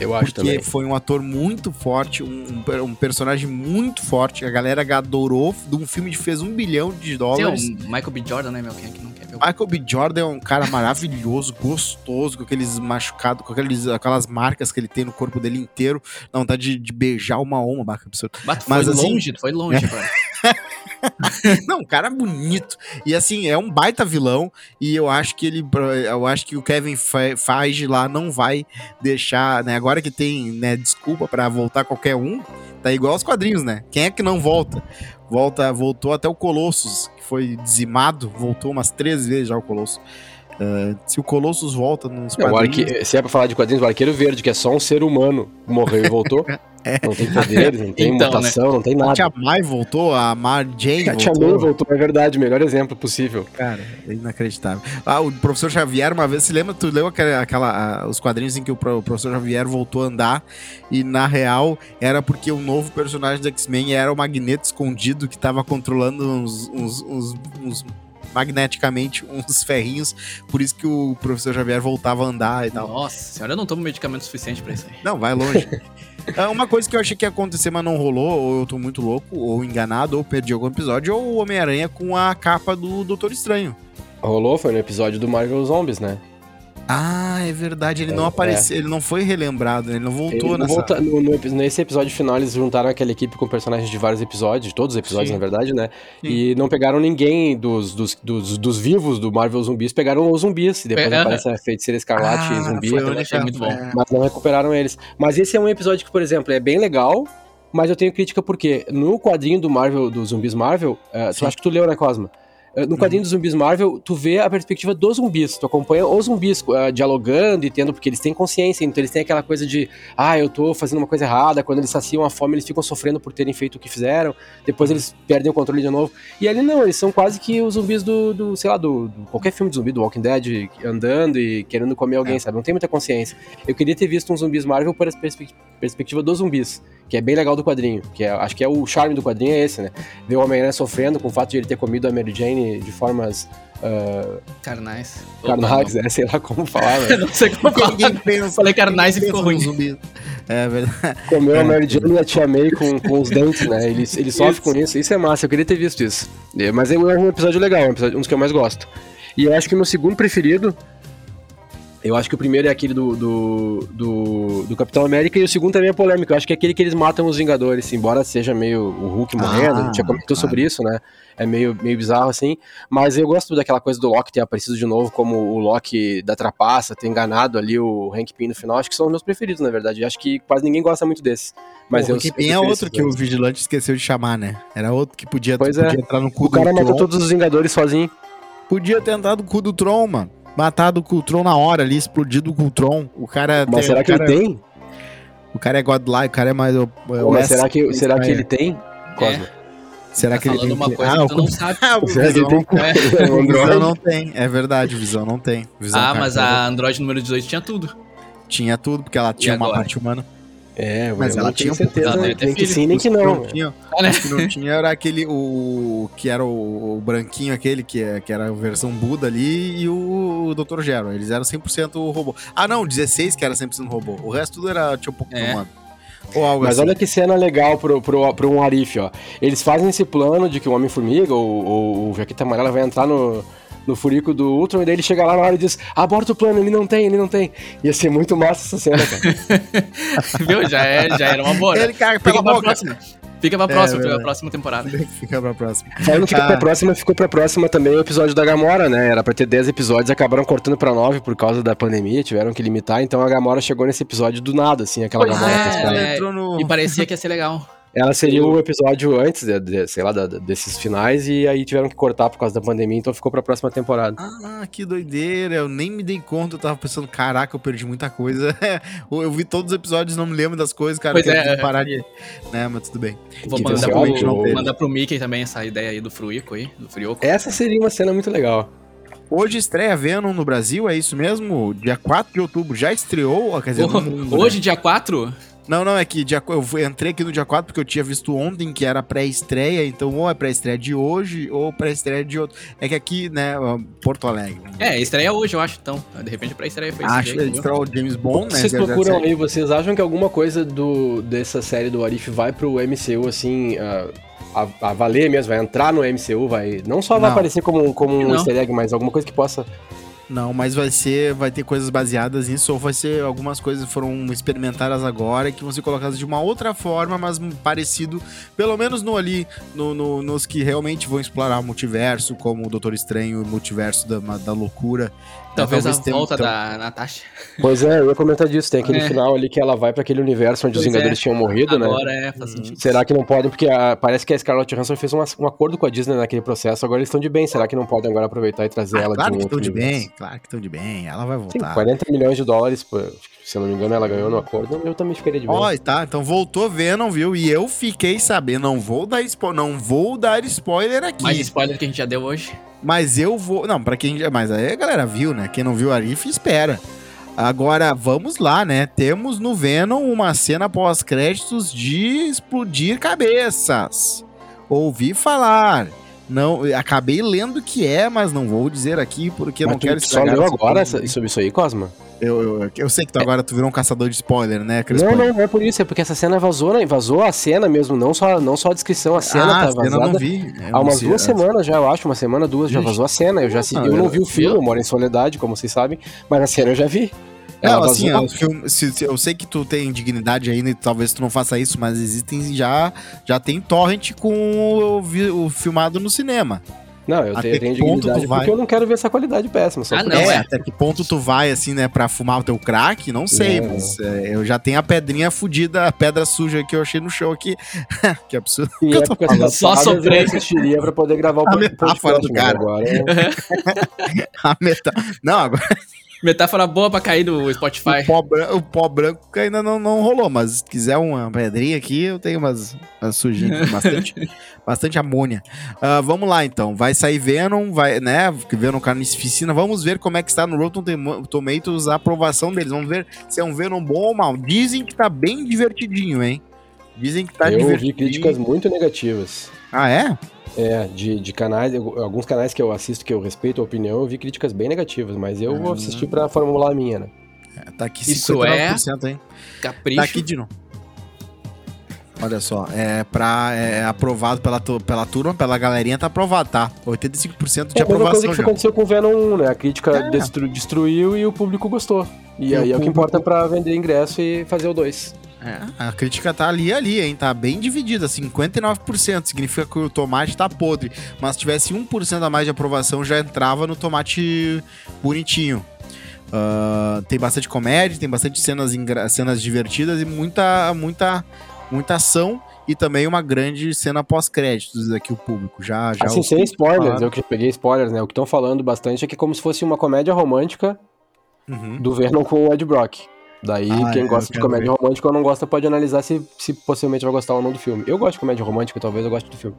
Eu acho Porque também. foi um ator muito forte, um, um per- personagem muito forte. A galera adorou de um filme que fez um bilhão de Sim, dólares. o Michael B. Jordan, né, meu? Quem é que não. Michael B. Jordan é um cara maravilhoso, gostoso, com aqueles machucados, com aqueles, aquelas marcas que ele tem no corpo dele inteiro. Dá vontade de, de beijar uma alma, baca absurdo. Bato, mas foi assim- longe, foi longe, cara. Não, um cara bonito. E assim, é um baita vilão. E eu acho que ele. Eu acho que o Kevin Fe- Feige lá não vai deixar, né? Agora que tem, né, desculpa pra voltar qualquer um, tá igual aos quadrinhos, né? Quem é que não volta? Volta, voltou até o Colossus, que foi dizimado, voltou umas três vezes já o Colossus. Ah, se o Colossus volta nos É, quadrinhos. arque... Se é pra falar de quadrinhos, o Arqueiro Verde, que é só um ser humano, morreu e voltou. Não tem poderes, não tem Então, né? mutação, não tem A nada. Tia Mai voltou, a Mar Jane A Tia voltou. May voltou, é verdade, melhor exemplo possível. Cara, é inacreditável. Ah, o professor Xavier, uma vez, se lembra, tu leu aquela, aquela, os quadrinhos em que o professor Xavier voltou a andar e, na real, era porque o novo personagem do X-Men era o Magneto escondido que tava controlando uns, uns- uns- uns- magneticamente uns ferrinhos, por isso que o professor Xavier voltava a andar e tal. Nossa senhora, eu não tomo medicamento suficiente pra isso aí. Não, vai longe. É uma coisa que eu achei que ia acontecer, mas não rolou, ou eu tô muito louco, ou enganado, ou perdi algum episódio, ou o Homem-Aranha com a capa do Doutor Estranho. Rolou, foi no episódio do Marvel Zombies, né? Ah, é verdade, ele não É, apareceu, ele não foi relembrado, né? ele não voltou Ele nessa... volta- no- no nesse episódio final, eles juntaram aquela equipe com personagens de vários episódios, de todos os episódios, Sim. na verdade, né? Sim. E não pegaram ninguém dos, dos, dos, dos vivos do Marvel Zumbis, pegaram os zumbis. E depois É, aparece a feiticeira escarlate e zumbi. foi que- muito bom. é. mas não recuperaram eles. Mas esse é um episódio que, por exemplo, é bem legal, mas eu tenho crítica porque no quadrinho do Marvel, dos zumbis Marvel, eh, tu Sim. acha que tu leu, né, Cosma? Eh, No quadrinho dos zumbis Marvel, tu vê a perspectiva dos zumbis, tu acompanha os zumbis eh, dialogando e tendo, porque eles têm consciência, então eles têm aquela coisa de, ah, eu tô fazendo uma coisa errada, quando eles saciam a fome, eles ficam sofrendo por terem feito o que fizeram, depois eles perdem o controle de novo. E ali não, eles são quase que os zumbis do, do sei lá, do, do- qualquer filme de zumbi, do Walking Dead, andando e querendo comer alguém, É. sabe? Não tem muita consciência. Eu queria ter visto um zumbis Marvel por essa perspe- perspectiva dos zumbis, que é bem legal do quadrinho, que é, acho que é o charme do quadrinho é esse, né? Ver o Homem-Aranha sofrendo com o fato de ele ter comido a Mary Jane de formas ah, Carnais. carnais, né? Sei lá como falar, né? Não sei como falar. Ninguém pensa, Falei carnais e ficou ruim. nos zumbis. É verdade. Comeu a É. Mary Jane e a Tia May com, com os dentes, né? Ele, ele sofre com isso. Isso é massa, eu queria ter visto isso. É, Mas é um episódio legal, é um, episódio- um dos que eu mais gosto. E eu acho que o meu segundo preferido. Eu acho que o primeiro é aquele do, do, do, do Capitão América e o segundo também é polêmico. Eu acho que é aquele que eles matam os Vingadores, embora seja meio o Hulk morrendo, a gente já comentou claro. sobre isso, né? É meio, meio bizarro assim. Mas eu gosto daquela coisa do Loki ter aparecido de novo como o Loki da trapaça, ter enganado ali o Hank Pym no final. Acho que são os meus preferidos, na verdade. Eu acho que quase ninguém gosta muito desse. Mas o eu Pym é outro que o. Vigilante esqueceu de chamar, né? Era outro que podia, Pois podia é. entrar no cu O cara matou todos os Vingadores sozinho. Podia ter entrado no cu do Tron, mano. Matado com o Tron na hora ali, explodido com o Tron. O cara Mas tem- será que cara, ele tem? O cara é godlike, o cara é mais. o- o Mas S- será que, será que é. ele tem? Cosmo? Será Tá que ele falando tem uma que- coisa Ah, que tu não sabe. Ah, o Será que ele Visão, tem? É. É o Visão não tem. É verdade, o Visão não tem. Visão, Ah, cara, mas a Android número 18 tinha tudo. Tinha tudo, porque ela tinha uma agora? parte humana. É, Mas eu ela não tenho tinha um certeza. pouco- nem ter que sim, nem que não. Não tinha, Ah, né? o que não tinha era aquele, o, que era o, o branquinho aquele, que, é- que era a versão Buda ali, e o, Dr. Gero. Eles eram 100% robô. Ah, não, 16 que era 100% robô. O resto tudo era, tinha um pouco É. humano. Ou algo Mas assim. olha que cena legal pro, pro, pro um Arif, ó. Eles fazem esse plano de que o Homem-Formiga, ou, ou o Jaqueta Amarela, vai entrar no, no furico do Ultron, e daí ele chega lá na hora e diz, aborta o plano, ele não tem, ele não tem. Ia ser muito massa essa cena, cara. Viu? Já, é, já era uma boa. né? Ele, cara, pela boca. próxima. Fica pra É, próxima, fica verdade. pra próxima temporada. Fica pra próxima. Falando fica Ah. pra próxima, ficou pra próxima também o episódio da Gamora, né? Era pra ter 10 episódios, acabaram cortando pra 9 por causa da pandemia, tiveram que limitar, então a Gamora chegou nesse episódio do nada, assim, aquela Pois Gamora é, ela é, entrou no... E parecia que ia ser legal. Ela seria o episódio antes, de, de- sei lá, da- desses finais, e aí tiveram que cortar por causa da pandemia, então ficou pra próxima temporada. Ah, que doideira. Eu nem me dei conta. Eu tava pensando, caraca, eu perdi muita coisa. eu vi todos os episódios, não me lembro das coisas, cara. Pois Tem é. que parar de. Né, mas tudo bem. Vou Que mandar oficialmente pro, não teve. mandar pro Mickey também essa ideia aí do Fruico aí, do Frioco. Essa seria uma cena muito legal. Hoje estreia Venom no Brasil, é isso mesmo? Dia 4 de outubro já estreou? Quer dizer, no mundo, né? Hoje, dia 4, Não, não, é que dia, eu entrei aqui no dia 4 porque eu tinha visto ontem que era pré-estreia, então ou é pré-estreia de hoje ou pré-estreia de outro. É que aqui, né, Porto Alegre. É, estreia hoje, eu acho, então. De repente pra estreia foi Acho que estreou o James Bond, né? Vocês procuram 007. aí, vocês acham que alguma coisa do, dessa série do Arif vai pro MCU, assim, a, a, a valer mesmo, vai entrar no MCU, vai. Não só vai Não. aparecer como, como um Não. easter egg, mas alguma coisa que possa. Não, mas vai ser, vai ter coisas baseadas nisso, ou vai ser algumas coisas foram experimentadas agora que vão ser colocadas de uma outra forma, mas parecido, pelo menos no ali, no, no- nos que realmente vão explorar o multiverso, como o Doutor Estranho, o multiverso da, da loucura. Talvez, Talvez a volta então- da Natasha. Pois é, eu ia comentar disso. Tem aquele É. final ali que ela vai pra aquele universo onde os Pois Vingadores é. tinham morrido, né? Agora é, faz sentido. Será que não podem? Porque a- parece que a Scarlett Johansson fez um, um acordo com a Disney naquele processo, agora eles estão de bem. Será que não podem agora aproveitar e trazer Ah, ela claro de um que outro estão de bem, claro que estão de bem, ela vai Sim, voltar. 40 milhões de dólares, pô, se eu não me engano, ela ganhou no acordo. Eu também ficaria de bem. Ó, tá, então voltou Venom, viu? E eu fiquei sabendo, não vou dar spoiler, não vou dar spoiler aqui. Mais spoiler que a gente já deu hoje. Mas eu vou. Não, pra quem já. Mas aí a galera viu, né? Quem não viu Arif, espera. Agora, vamos lá, né? Temos no Venom uma cena pós-créditos de explodir cabeças. Ouvi falar. Não, eu acabei lendo que é, mas não vou dizer aqui porque eu Mas não tu quero só estragar leu essa agora essa- sobre isso aí, Cosma? Eu, eu, eu sei que tu agora tu virou um caçador de spoiler, né, Crespo? Não, não, não é por isso, é porque essa cena vazou, né? Vazou a cena mesmo, não só, não só a descrição, a cena ah, tá a cena eu vazada. não vi. É, Há umas duas sei, semanas já, eu acho, uma semana, duas, já vazou a cena. Eu já assisti, Ah, eu não eu- vi o filme, eu moro em Soledade, como vocês sabem, mas a cena eu já vi. Ela Não, assim, vazou. filme- se- se- eu sei que tu tem dignidade ainda e talvez tu não faça isso, mas existem já já tem torrent com o, o filmado no cinema. Não, eu Até tenho, tenho que ponto tu dignidade vai? porque eu não quero ver essa qualidade péssima. Só Ah, não, é, é. até que ponto tu vai assim, né, pra fumar o teu crack? Não sei, Não. mas é, eu já tenho a pedrinha fudida, a pedra suja que eu achei no chão aqui. que absurdo. Em que eu tô épocas falando? Só passadas, eu assistiria pra poder gravar o A pod- metáfora do podcast, cara. Agora, é- A meta... Não, agora Metáfora boa pra cair do o Spotify. pó, bran- o pó branco ainda não, não rolou, mas se quiser uma pedrinha aqui, eu tenho umas, umas sujinhas, bastante, bastante amônia. Ah, vamos lá então, vai sair Venom, vai, né, Venom Carnificina, vamos ver como é que está no Rotten Tom- Tomatoes a aprovação deles, vamos ver se é um Venom bom ou mal. Dizem que tá bem divertidinho, hein? Dizem que tá eu divertidinho. ouvi críticas muito negativas. Ah, é? É, de, de canais, eu- alguns canais que eu assisto, que eu respeito a opinião, eu vi críticas bem negativas, mas eu vou Ah. assistir pra formular a minha, né? É, Tá aqui Isso 59%, hein? Capricho. Tá aqui de novo. Olha só, é, pra, é aprovado pela, pela turma, pela galerinha, tá aprovado, tá? 85% de É a mesma coisa aprovação que já. aconteceu com o Venom 1, né? A crítica É. destru- destruiu e o público gostou. E, E aí é o que importa pra vender ingresso e fazer o 2. É, a crítica tá ali ali, hein? Tá bem dividida, 59%. Significa que o tomate tá podre. Mas se tivesse 1% a mais de aprovação, já entrava no tomate bonitinho. Ah, tem bastante comédia, tem bastante cenas, cenas divertidas e muita, muita, muita ação. E também uma grande cena pós-créditos aqui, o público. Já, já Assim, sem spoilers, falaram. eu que peguei spoilers, né? O que estão falando bastante é que é como se fosse uma comédia romântica Uhum. do Venom com o Ed Brock. Daí, Ah, quem é, gosta de comédia romântica ou não gosta pode analisar se, se possivelmente vai gostar ou não do filme. Eu gosto de comédia romântica, talvez eu goste do filme.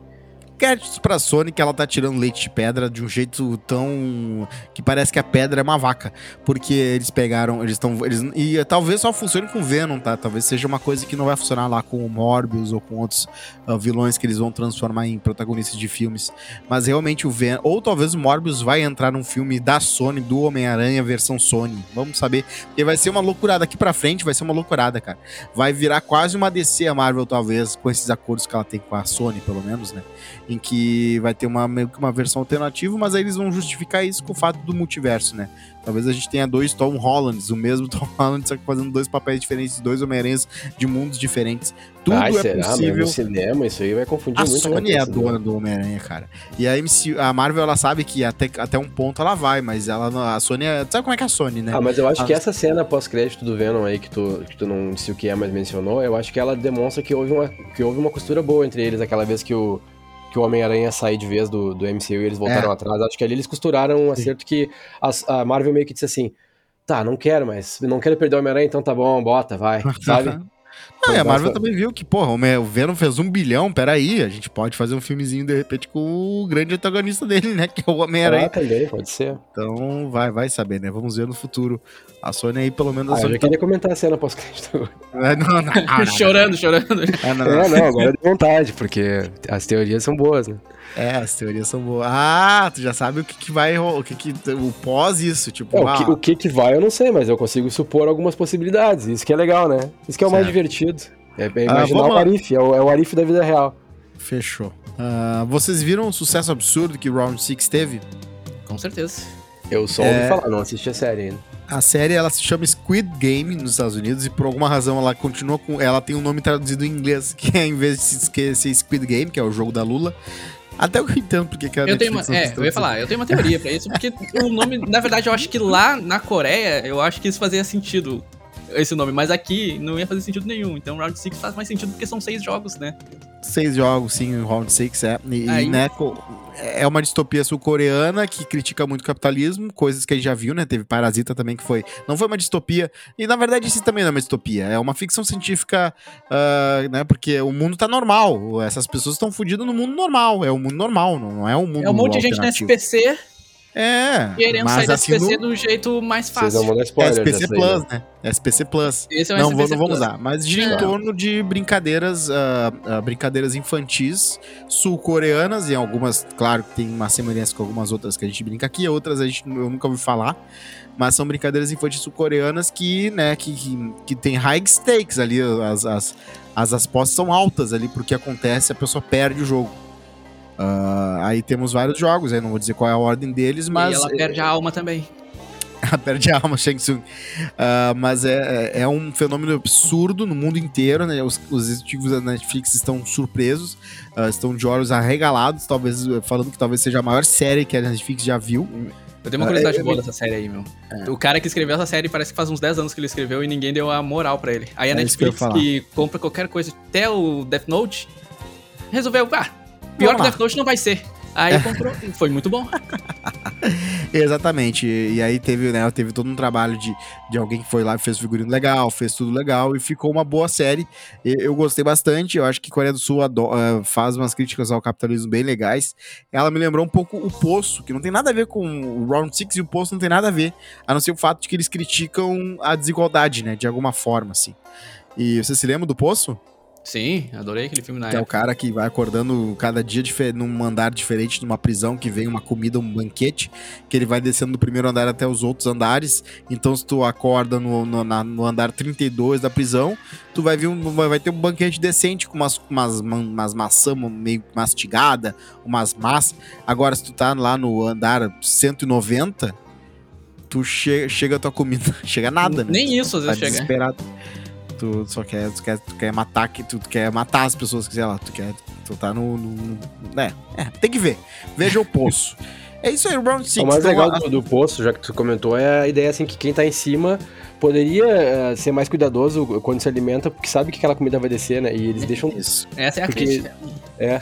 Créditos pra Sony que ela tá tirando leite de pedra de um jeito tão. que parece que a pedra é uma vaca. Porque eles pegaram. Eles estão. Eles, e talvez só funcione com Venom, tá? Talvez seja uma coisa que não vai funcionar lá com o Morbius ou com outros ah, vilões que eles vão transformar em protagonistas de filmes. Mas realmente o Venom. Ou talvez o Morbius vai entrar num filme da Sony, do Homem-Aranha versão Sony. Vamos saber. Porque vai ser uma loucurada. Daqui pra frente vai ser uma loucurada, cara. Vai virar quase uma DC a Marvel, talvez, com esses acordos que ela tem com a Sony, pelo menos, né? Em que vai ter uma, meio que uma versão alternativa, mas aí eles vão justificar isso com o fato do multiverso, né? Talvez a gente tenha dois Tom Hollands, o mesmo Tom Holland, só que fazendo dois papéis diferentes, dois Homem-Aranhas de mundos diferentes. Tudo Ai, é será? Mas possível. no cinema, isso aí vai confundir A muito. Sony é a né? dona do Homem-Aranha, cara. E a, MC, a Marvel, ela sabe que até, até um ponto ela vai, mas ela a Sony é. Sabe como é que é a Sony, né? Ah, mas eu acho Ah, que essa cena pós-crédito do Venom aí, que tu, que tu não disse o que é, mas mencionou, eu acho que ela demonstra que houve uma, que houve uma costura boa entre eles, aquela vez que o, que o Homem-Aranha saiu de vez do, do MCU e eles voltaram É. atrás. Acho que ali eles costuraram um acerto que as- a, Marvel meio que disse assim, tá, não quero, mas não quero perder o Homem-Aranha, então tá bom, bota, vai, sabe? Não, e a Marvel também viu que, porra, o Venom fez um bilhão, peraí, a gente pode fazer um filmezinho de repente com o grande antagonista dele, né? Que é o Ah, Homem-Aranha. também, pode ser. Então, vai, vai saber, né? Vamos ver no futuro. A Sony aí, pelo menos, Ah, a eu Sony já queria comentar a cena pós-crédito. tá... Não, não, não, não, não. chorando, chorando. É, não, É, não. não, agora é de vontade, porque as teorias são boas, né? É, as teorias são boas. Ah, tu já sabe o que, que vai o que, que o pós isso, tipo, É, o, ah, que, o que que vai eu não sei, mas eu consigo supor algumas possibilidades. Isso que é legal, né? Isso que é o mais Certo. divertido. É, é Ah, imaginar vamos o. Arif, é o, é o Arif da vida real. fechou. Ah, vocês viram o sucesso absurdo que Round 6 teve? Com certeza. Eu só É. ouvi falar, não assisti a série ainda. A série ela se chama Squid Game nos Estados Unidos e por alguma razão ela continua com. Ela tem um nome traduzido em inglês, que é em vez de se esque- ser Squid Game, que é o jogo da Lula. Até eu entendo porque que a Eu tenho uma, é, eu ia falar, eu tenho uma teoria pra isso, porque o nome, na verdade, eu acho que lá na Coreia, eu acho que isso fazia sentido, esse nome, mas aqui não ia fazer sentido nenhum. Então Round 6 faz mais sentido porque são seis jogos, né? Seis jogos, sim, o Round 6 é. E, Aí- e, né, é uma distopia sul-coreana que critica muito o capitalismo, coisas que a gente já viu, né? Teve Parasita também, que foi. Não foi uma distopia. E na verdade, isso também não é uma distopia. É uma ficção científica, ah, né? Porque o mundo tá normal. Essas pessoas estão fodidas no mundo normal. É o mundo normal, não é um mundo É um monte de gente no alternativo. SPC É. querendo mas sair do assim, SPC no- do jeito mais Vocês fácil. vão dar É spoiler SPC dessa aí, Plus, né? né? É SPC Plus. Esse é o Não, SPC vou, não vamos Plus. usar. Mas gira em Não. torno de brincadeiras, ah, ah, brincadeiras infantis sul-coreanas, e algumas, claro, que tem uma semelhança com algumas outras que a gente brinca aqui, outras a gente eu nunca ouvi falar. Mas são brincadeiras infantis sul-coreanas que, né, que, que, que tem high stakes ali, as, as, as apostas são altas ali, porque acontece, a pessoa perde o jogo. Ah, aí temos vários jogos, aí não vou dizer qual é a ordem deles, mas e ela perde a alma também. ela perde a alma, Shang Tsung. Ah, mas é, é- é um fenômeno absurdo no mundo inteiro, né? Os, os executivos da Netflix estão surpresos, ah, estão de olhos arregalados, talvez falando que talvez seja a maior série que a Netflix já viu. Eu tenho uma curiosidade é- boa dessa série aí, meu. O cara que escreveu essa série parece que faz uns 10 anos que ele escreveu e ninguém deu a moral pra ele. Aí a É que Netflix, falar. que, compra qualquer coisa, até o Death Note, resolveu, ah, pior que. Death Note não vai ser. Aí comprou e foi muito bom. Exatamente. E, aí teve, né, teve todo um trabalho de, de alguém que foi lá e fez figurino legal, fez tudo legal e ficou uma boa série. Eu gostei bastante. Eu acho que Coreia do Sul ado- eh, faz umas críticas ao capitalismo bem legais. Ela me lembrou um pouco o Poço, que não tem nada a ver com o Round Six e o Poço não tem nada a ver, a não ser o fato de que eles criticam a desigualdade, né, de alguma forma, assim. E você se lembra do Poço? Sim, adorei aquele filme na Que é o época. cara que vai acordando cada dia num andar diferente, numa prisão, que vem uma comida, um banquete, que ele vai descendo do primeiro andar até os outros andares. Então, se tu acorda no, no, na- no andar 32 da prisão, tu vai ver um, vai ter um banquete decente com umas, umas, ma- umas maçã meio mastigada, umas massas. Agora, se tu tá lá no andar 190, tu che chega a tua comida, chega nada, né? Nem isso às tá vezes chega. desesperado. Tu só quer, tu quer, tu quer matar, que tu quer matar as pessoas, que sei lá, tu quer, tu tá no, no, no- é, é, tem que ver. Veja o poço. É isso aí, o Round Six. o mais então, legal do, do poço, já que tu comentou, é a ideia assim que quem tá em cima poderia eh, ser mais cuidadoso quando se alimenta, porque sabe que aquela comida vai descer, né? E eles deixam. Isso. Essa é a Porque- crítica. É,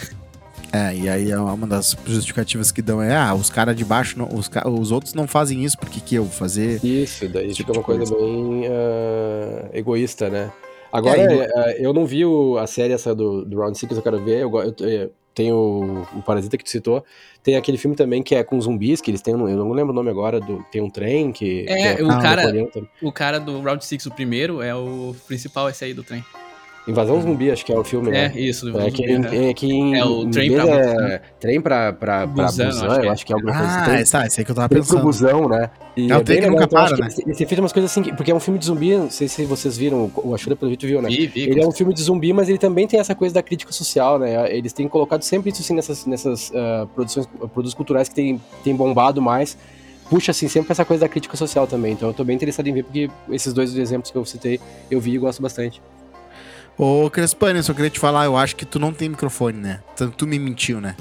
É, e aí é uma das justificativas que dão é, ah, os caras de baixo, não- os, os outros não fazem isso, porque que eu vou fazer? isso, daí Tipo fica uma de coisa bem ah, egoísta, né? Agora, É, e- eh, eu não vi o- a série essa do, do Round Six, eu quero ver. Eu, go- eu, eh, tem o, o Parasita que tu citou. Tem aquele filme também que é com zumbis, que eles têm. um- Eu não lembro o nome agora. Do, tem um trem que. É, que o Ah, cara, também. o cara do Round 6, o primeiro, é o principal esse aí do trem. Invasão Zumbi, acho que é o filme, né? É, isso. do É Zumbi, que, né? é que em É o trem pra é Busan. trem pra, pra, pra Busan, Busan, acho eu é. acho que é alguma coisa Ah, assim. Trem, esse, ah, esse aí que eu tava trem pro pensando. busão, né? E É o trem que nunca legal, então, para, né? Ele, ele fez umas coisas assim, que- porque é um filme de zumbi, não sei se vocês viram, o Ajuda pelo Vitor viu, né? Vi, vi. Ele é um filme de zumbi, mas ele também tem essa coisa da crítica social, né? Eles têm colocado sempre isso assim nessas, nessas ah, produções, produtos culturais que tem, tem bombado mais. Puxa, assim, sempre essa coisa da crítica social também. Então eu tô bem interessado em ver, porque esses dois exemplos que eu citei, eu vi e gosto bastante. Ô, Crespani, eu só queria te falar, eu acho que tu não tem microfone, né? Tu, tu me mentiu, né?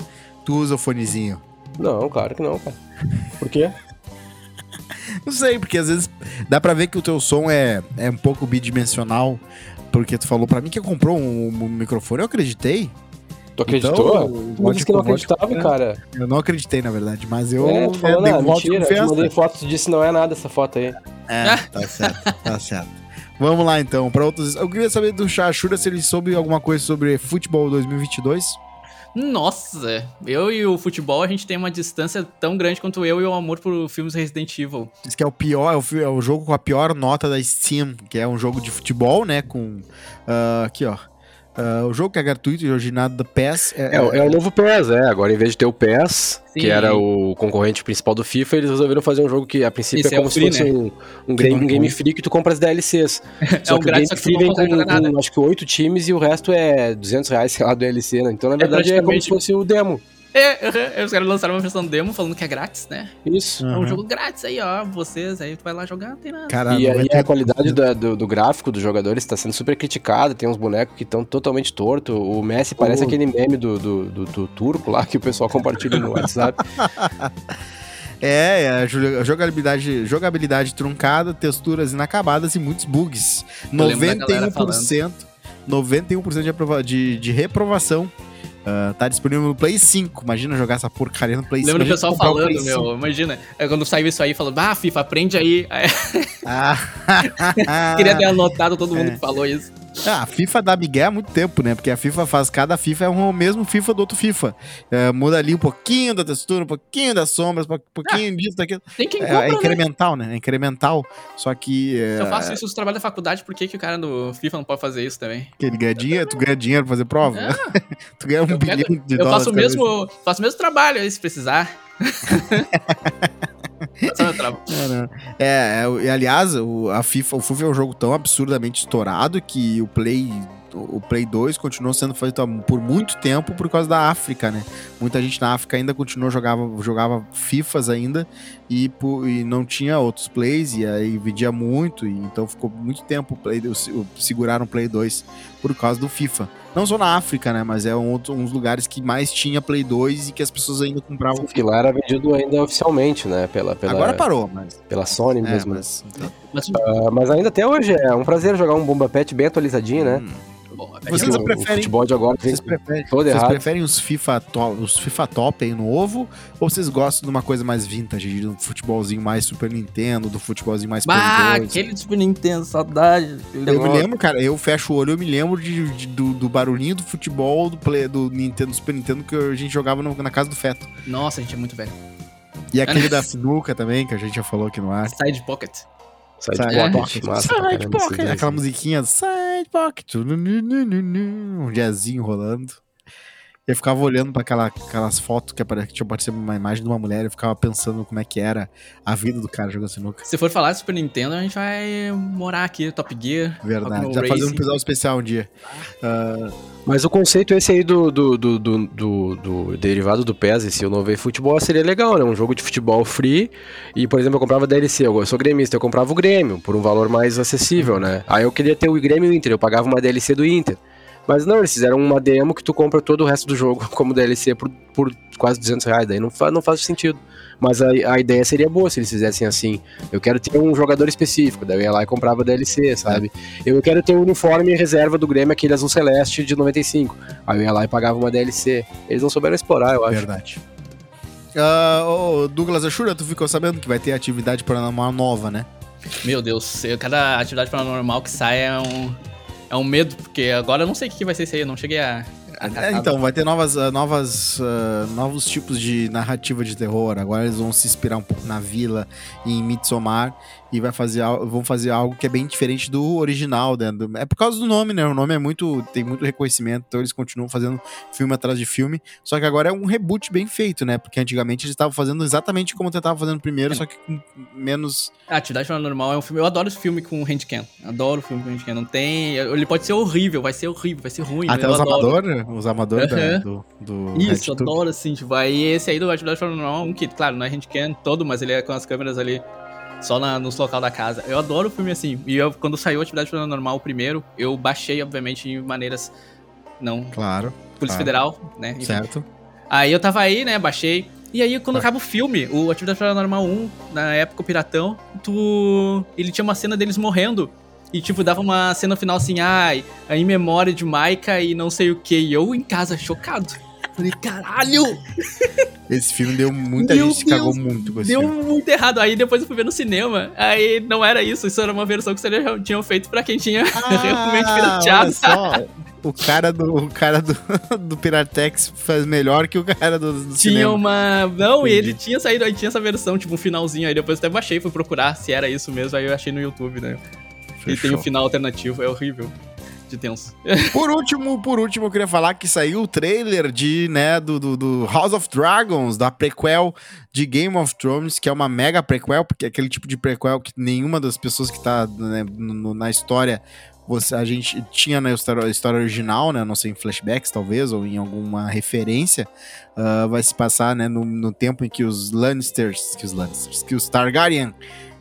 Tu usa o fonezinho. Não, claro que não, cara. Por quê? Não sei, porque às vezes dá pra ver que o teu som é, é um pouco bidimensional, porque tu falou pra mim que comprou um, um microfone, eu acreditei. Tu acreditou? Então, tu disse que não acreditava, comprar. cara. Eu não acreditei, na verdade, mas eu é, né, falou, dei não, mentira. Eu te mandei foto, tu disse não é nada essa foto aí. É, tá certo, tá certo. Vamos lá então, para outros. Eu queria saber do Shashura se ele soube alguma coisa sobre futebol 2022. Nossa, eu e o futebol, a gente tem uma distância tão grande quanto eu e o amor por filmes Resident Evil. Diz que é o pior, é o, é o jogo com a pior nota da Steam, que é um jogo de futebol, né? Com. ah, aqui, ó. Ah, o jogo que é gratuito e originado da PES. É, é o novo PES, é. Agora, em vez de ter o PES, Sim. que era o concorrente principal do FIFA, eles resolveram fazer um jogo que, a princípio, Esse é é como o se free, fosse né? um, um, Que game, um game free que tu compra as DLCs. Só um que o game free vem com, com, acho que oito times e o resto é 200 reais, sei lá, do DLC, né? Então, na verdade, é, como praticamente- se fosse o demo. É, uhum, os caras lançaram uma versão demo falando que é grátis, né? Isso. É Uhum. um jogo grátis aí, ó. Vocês aí, tu vai lá jogar, não tem nada. Cara, E aí ter- a qualidade da- do, do gráfico dos jogadores está sendo super criticada, tem uns bonecos que estão totalmente tortos. O Messi parece Oh. aquele meme do, do, do- do turco lá que o pessoal compartilha no WhatsApp. É, é a jogabilidade, jogabilidade truncada, texturas inacabadas e muitos bugs. Eu lembro da galera 91%, 91% de, aprova- de, de reprovação. Ah, tá disponível no Play 5. Imagina jogar essa porcaria no Play 5. Lembra o pessoal o falando, Play meu, imagina, é quando saiu isso aí, falando, ah, FIFA, aprende aí. Aí, 5. Ah, Queria ter anotado todo mundo É. que falou isso. Ah, a FIFA dá migué há muito tempo, né? Porque a FIFA faz, cada FIFA é o mesmo FIFA do outro FIFA. É, muda ali um pouquinho da textura, um pouquinho das sombras, um pouquinho disso, daquilo. Tem quem É, compra, é né? incremental, né? É incremental. Só que é, Se eu faço isso no trabalho da faculdade, por que, que o cara do FIFA não pode fazer isso também? que ele ganha dinheiro, tu ganha dinheiro pra fazer prova. tu ganha um Eu bilhão de Eu dólares. faço o mesmo, faço o mesmo trabalho aí, se precisar. É. É? É, é, aliás, o, a FIFA, o FIFA é um jogo tão absurdamente estourado que o Play, o Play 2 continuou sendo feito por muito tempo por causa da África, né? Muita gente na África ainda continuou jogava jogava FIFAs ainda e, e não tinha outros plays e aí vendia muito e então ficou muito tempo o Play o- seguraram o Play 2 por causa do FIFA. Não só na África, né, mas é um outro, uns lugares que mais tinha Play 2 e que as pessoas ainda compravam. que lá era vendido ainda oficialmente, né? Pela, pela, Agora parou, mas pela Sony é, mesmo. mas Mas, Ah, mas ainda até hoje é um prazer jogar um Bomba Pet bem atualizadinho, né? Bom, Vocês o, preferem- o futebol de agora Vocês preferem, todo vocês errado. preferem os FIFA, top, os FIFA top aí novo? Ou vocês gostam de uma coisa mais vintage, de um futebolzinho mais Super Nintendo, do futebolzinho mais 2? aquele Super Nintendo, saudade. Eu me lembro, cara, eu fecho o olho, eu me lembro de, de- do, do barulhinho do futebol do, play, do Nintendo, do Super Nintendo que a gente jogava no- na casa do Feto. Nossa, a gente é muito velho. E aquele da sinuca também, que a gente já falou aqui no ar. Side Pocket. Side Side pocket, massa Side Pocket, aquela musiquinha Side Pocket, um jazzinho rolando. Eu ficava olhando para aquela, aquelas fotos que, apare- que tinha aparecido uma imagem de uma mulher, eu ficava pensando como é que era a vida do cara jogando sinuca. Se for falar de Super Nintendo, a gente vai morar aqui, Top Gear. Verdade. Já fazer um episódio especial um dia. Ah, Mas o conceito esse aí do, do, do, do, do- do derivado do PES, esse o novo futebol, seria legal, né? Um jogo de futebol free. E, por exemplo, eu comprava DLC, eu sou gremista, eu comprava o Grêmio, por um valor mais acessível, né? Aí eu queria ter o Grêmio e o Inter, eu pagava uma DLC do Inter. Mas não, eles fizeram uma demo que tu compra todo o resto do jogo como DLC por, por quase 200 reais, daí não, fa não faz sentido. Mas a, a ideia seria boa se eles fizessem assim. Eu quero ter um jogador específico, daí eu ia lá e comprava DLC, sabe? Eu quero ter o uniforme reserva do Grêmio, aquele azul celeste de 95. Aí eu ia lá e pagava uma DLC. Eles não souberam explorar, eu acho. verdade. Ah, ô, Douglas Ashura, tu ficou sabendo que vai ter atividade paranormal nova, né? Meu Deus, eu- cada atividade paranormal que sai é um, é um medo, porque agora eu não sei o que vai ser isso aí, eu não cheguei a. É, então, vai ter novas, ah, novas, ah, novos tipos de narrativa de terror. Agora eles vão se inspirar um pouco na vila e em Midsommar e vai fazer, vão fazer algo que é bem diferente do original. Né? É por causa do nome, né? O nome é muito. tem muito reconhecimento, então eles continuam fazendo filme atrás de filme. Só que agora é um reboot bem feito, né? Porque antigamente eles estavam fazendo exatamente como tentavam fazendo primeiro, só que com menos. A Atividade Paranormal é um filme. Eu adoro esse filme com handcam. Adoro filme com handcam. Não tem. Ele pode ser horrível, vai ser horrível, vai ser ruim. Até eu os amadores, os amadores da- do, do Isso, adoro assim, tipo, aí esse aí do Atividade Paranormal, um que, claro, não é handcam todo, mas ele é com as câmeras ali só na, nos local da casa. Eu adoro o filme assim. E eu, quando saiu Atividade Paranormal o primeiro, eu baixei, obviamente, em maneiras. Não. Claro, Polícia Claro. Federal, né? enfim. certo. Aí eu tava aí, né, baixei. E aí, quando Tá. acaba o filme, o Atividade Paranormal 1, na época o Piratão, tu. Ele tinha uma cena deles morrendo. E, tipo, dava uma cena final assim, ai, em memória de Maika e não sei o que. E eu em casa, chocado. Falei, caralho! Esse filme deu muita Meu gente se cagou Deus, muito com esse Deu filme. muito errado. Aí depois eu fui ver no cinema. Aí não era isso. Isso era uma versão que eles tinham feito pra quem tinha realmente pirateado. Ah, olha só. O cara do, o cara do, do Piratex faz melhor que o cara do, do Tinha cinema. uma. Não, e Entendi. ele tinha saído, aí tinha essa versão, tipo, um finalzinho. Aí depois eu até baixei, fui procurar se era isso mesmo. Aí eu achei no YouTube, né? E tem Fechou. o final alternativo, é horrível. De tenso. Por último, por último, eu queria falar que saiu o trailer de, né, do, do, do House of Dragons, da prequel de Game of Thrones, que é uma mega prequel, porque é aquele tipo de prequel que nenhuma das pessoas que tá né, no- na história, você, a gente tinha na história, história original, né, não sei, em flashbacks talvez, ou em alguma referência, ah, vai se passar, né, no, no tempo em que os Lannisters, que os Lannisters, que os Targaryen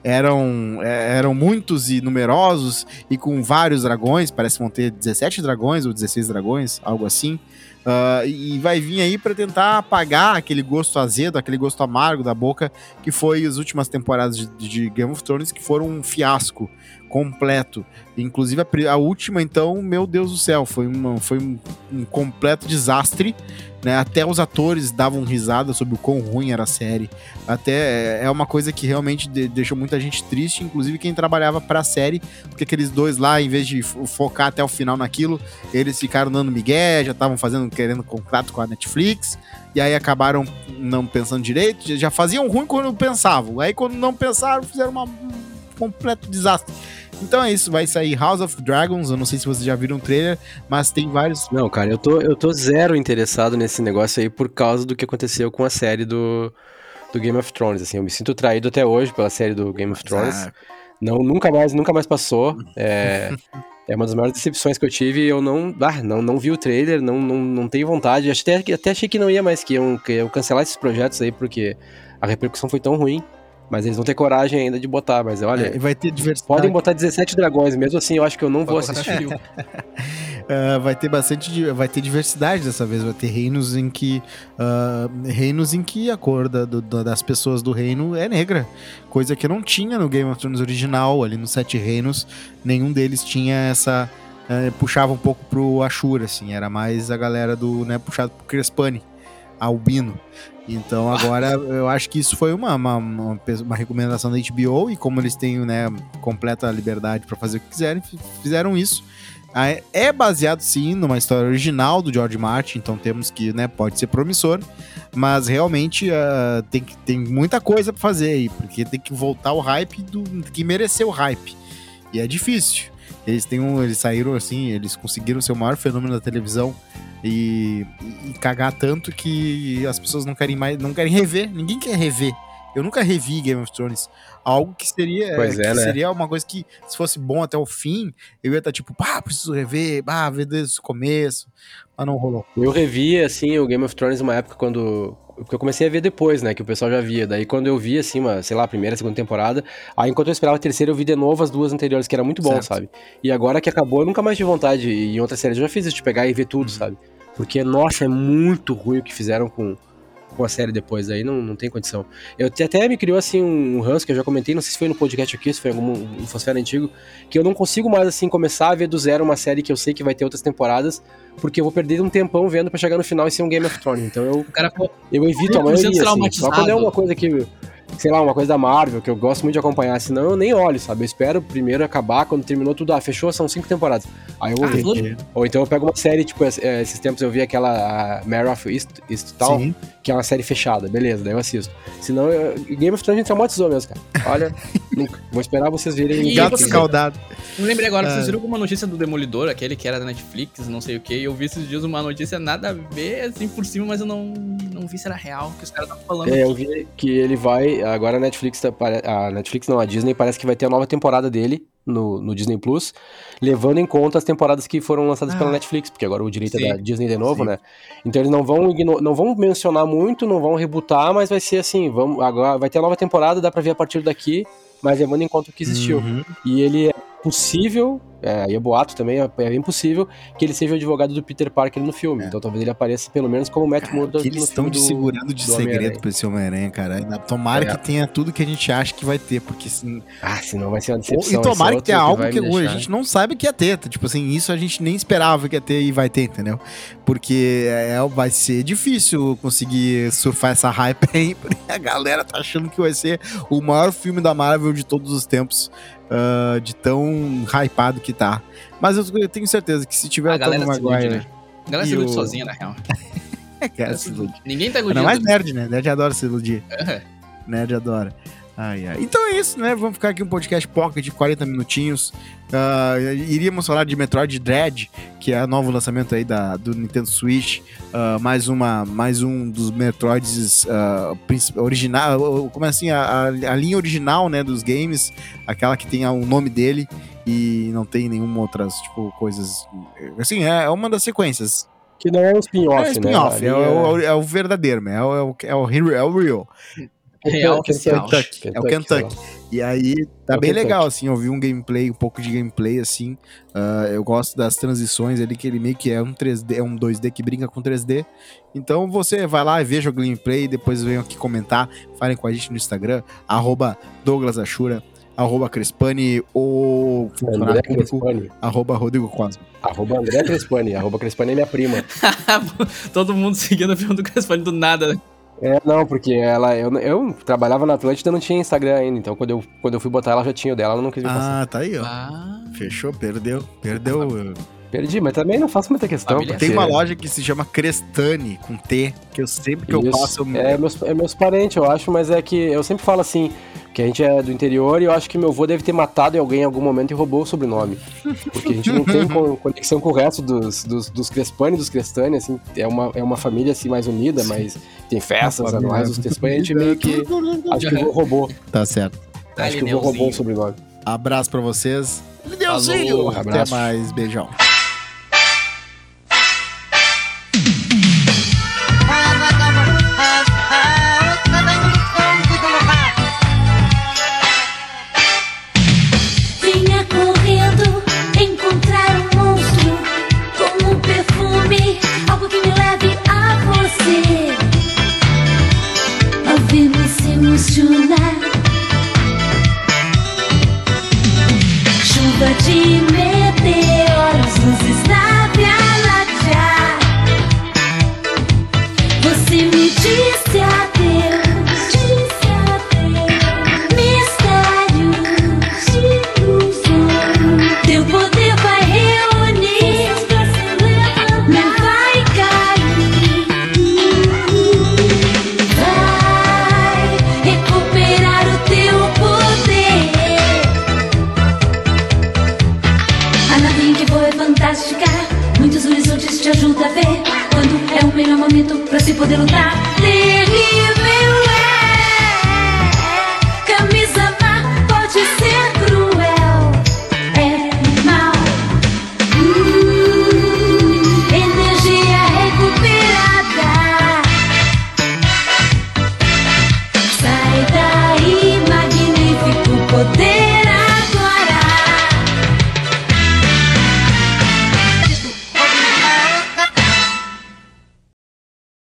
eram, é, eram muitos e numerosos e com vários dragões, parece que vão ter 17 dragões ou 16 dragões, algo assim. Ah, e vai vir aí pra tentar apagar aquele gosto azedo, aquele gosto amargo da boca que foi as últimas temporadas de, de Game of Thrones que foram um fiasco completo. Inclusive a, a última, então, meu Deus do céu, foi, uma, foi um, um completo desastre. Né? Até os atores davam risada sobre o quão ruim era a série. Até é- é uma coisa que realmente de- deixou muita gente triste, inclusive quem trabalhava pra série, porque aqueles dois lá, em vez de fo- focar até o final naquilo, eles ficaram dando migué, já estavam fazendo, querendo contrato com a Netflix, e aí acabaram não pensando direito, já- faziam ruim quando pensavam, aí quando não pensaram, fizeram uma- um completo desastre. Então é isso, vai sair House of Dragons, eu não sei se vocês já viram o trailer, mas tem vários... Não, cara, eu tô, eu tô zero interessado nesse negócio aí por causa do que aconteceu com a série do, do Game of Thrones, assim, eu me sinto traído até hoje pela série do Game of Thrones. Ah, Não, nunca mais, nunca mais passou. É, é uma das maiores decepções que eu tive. Eu não, ah, não, não vi o trailer, não, não, não tenho vontade. Até, até achei que não ia mais, que iam, que iam cancelar esses projetos aí, porque a repercussão foi tão ruim. Mas eles vão ter coragem ainda de botar. Mas olha, é, vai ter diversidade. podem botar 17 dragões, mesmo assim eu acho que eu não vou Pode assistir. Ah, vai ter bastante vai ter diversidade dessa vez vai ter reinos em que ah, reinos em que a cor da- do- da- das pessoas do reino é negra coisa que não tinha no Game of Thrones original ali nos sete reinos nenhum deles tinha essa eh, puxava um pouco pro Ashura assim era mais a galera do né puxado pro Crespani albino então agora eu acho que isso foi uma, uma, uma, uma recomendação da HBO e como eles têm né, completa liberdade para fazer o que quiserem, fizeram isso. Ah, é- É baseado sim numa história original do George Martin, então temos que, né, pode ser promissor, mas realmente ah, tem, que, tem muita coisa para fazer aí, porque tem que voltar o hype do que mereceu o hype. E é difícil. Eles têm um, eles saíram assim, eles conseguiram ser o maior fenômeno da televisão e, e- e cagar tanto que as pessoas não querem mais, não querem rever, ninguém quer rever. Eu nunca revi Game of Thrones. Algo que seria, Pois que é, né? seria uma coisa que, se fosse bom até o fim, eu ia estar tipo, pá, preciso rever, pá, ver desde o começo. Mas não rolou. Eu revi, assim, o Game of Thrones numa época quando. Porque eu comecei a ver depois, né? Que o pessoal já via. Daí quando eu vi, assim, uma, sei lá, a primeira, segunda temporada. Aí enquanto eu esperava a terceira, eu vi de novo as duas anteriores, que era muito bom, Certo. sabe? E agora que acabou, eu nunca mais tive vontade. E em outras séries eu já fiz isso, de pegar e ver tudo, sabe? Porque, nossa, é muito ruim o que fizeram com, com a série depois. Aí não, não tem condição. Eu até me criou, assim, um ranço que eu já comentei. Não sei se foi no podcast aqui, se foi em algum um Fosfera antigo. Que eu não consigo mais, assim, começar a ver do zero uma série que eu sei que vai ter outras temporadas. Porque eu vou perder um tempão vendo pra chegar no final e ser um Game of Thrones. Então eu cara eu evito a 100% maioria, assim. Só quando é uma coisa que, sei lá, uma coisa da Marvel, que eu gosto muito de acompanhar, senão eu nem olho, sabe? Eu espero primeiro acabar, quando terminou tudo, ah, fechou, são cinco temporadas. Aí eu vou Ah, ver. Ou então eu pego uma série, tipo, eh, esses tempos eu vi aquela a Mare of East, East Town, Sim. que é uma série fechada, beleza, daí eu assisto. Senão, eu, Game of Thrones me traumatizou mesmo, cara. Olha, nunca. Vou esperar vocês virem. Gato escaldado. Não lembrei agora, Ah. vocês viram alguma notícia do Demolidor, aquele que era da Netflix, não sei o que. Eu vi esses dias uma notícia nada a ver, assim, por cima, mas eu não, não vi se era real, que os caras estavam falando. É, eu vi que ele vai. Agora a Netflix, tá, a Netflix não, a Disney parece que vai ter a nova temporada dele no, no Disney Plus, levando em conta as temporadas que foram lançadas pela Ah. Netflix, porque agora o direito Sim. é da Disney de novo, Sim. né? Então eles não vão, não vão mencionar muito, não vão rebootar, mas vai ser assim: vamos, agora vai ter a nova temporada, dá pra ver a partir daqui, mas levando em conta o que existiu. Uhum. E ele é possível, é, aí é boato também, é, é impossível que ele seja o advogado do Peter Parker no filme. É. Então talvez ele apareça pelo menos como Matt Murdock que eles no estão filme te do- segurando de do segredo pra esse Homem-Aranha, cara. Tomara É. que tenha tudo que a gente acha que vai ter, porque assim, Ah, senão vai ser uma decepção. E tomara é que tenha algo que me a gente não sabe que ia ter. Tipo assim, isso a gente nem esperava que ia ter e vai ter, entendeu? Porque é, vai ser difícil conseguir surfar essa hype aí, porque a galera tá achando que vai ser o maior filme da Marvel de todos os tempos, ah, de tão hypado que tá. Mas eu, tenho certeza que se tiver A o ilude, Maguire... né? A galera se ilude o- sozinha, na real. É, cara, se ilude. Ninguém tá Ainda iludindo. mais nerd, né? Nerd adora se iludir. É. Nerd adora. Ai, ai. Então é isso, né? Vamos ficar aqui um podcast pocket de 40 minutinhos. Ah, iríamos falar de Metroid Dread, que é o novo lançamento aí da, do Nintendo Switch. Ah, mais, uma, mais um dos Metroids princip- original. Como é assim? A, a, linha original né, dos games. Aquela que tem o nome dele e não tem nenhuma outras, tipo, coisas. Assim, é, é uma das sequências. Que não é um spin-off, é né? spin-off, Ali é, o- é o verdadeiro, né? É o, é o, é o real- é o real. Real Kentucky. Kentucky, é o Kentucky. E aí tá É bem Kentucky. legal, assim, eu vi um gameplay, um pouco de gameplay, assim. Ah, eu gosto das transições ali, que ele meio que é um 3D, é um 2D que brinca com 3D. Então você vai lá e veja o gameplay, depois venham aqui comentar, falem com a gente no Instagram, arroba Douglas Ashura, arroba Crespani ou André público, Crespani. arroba Rodrigo Cosmo. Arroba André Crespani. Arroba Crespani é minha prima. Todo mundo seguindo o filme do Crespani do nada. né? É, não, porque ela. Eu, eu trabalhava na Atlântida e não tinha Instagram ainda. Então quando eu, quando eu fui botar ela já tinha o dela, ela não quis me passar. Ah, tá aí, ó. Ah, Fechou, perdeu. Perdeu. Perdi, mas também não faço muita questão. Família. porque- Tem uma loja que se chama Crestani, com T, que eu sempre que eu Isso. passo... eu- É meus, é meus parentes, eu acho, mas é que eu sempre falo assim, que a gente é do interior e eu acho que meu avô deve ter matado alguém em algum momento e roubou o sobrenome. Porque a gente não tem con- conexão com o resto dos, dos, dos Crespani e dos Crestani, assim, é uma, é uma família assim mais unida, mas tem festas anuais, os Crespani a gente meio que. Acho que o roubou. Tá certo. Acho que o vô roubou o sobrenome. Abraço pra vocês. Lineuzinho. Falou, Até mais. Beijão.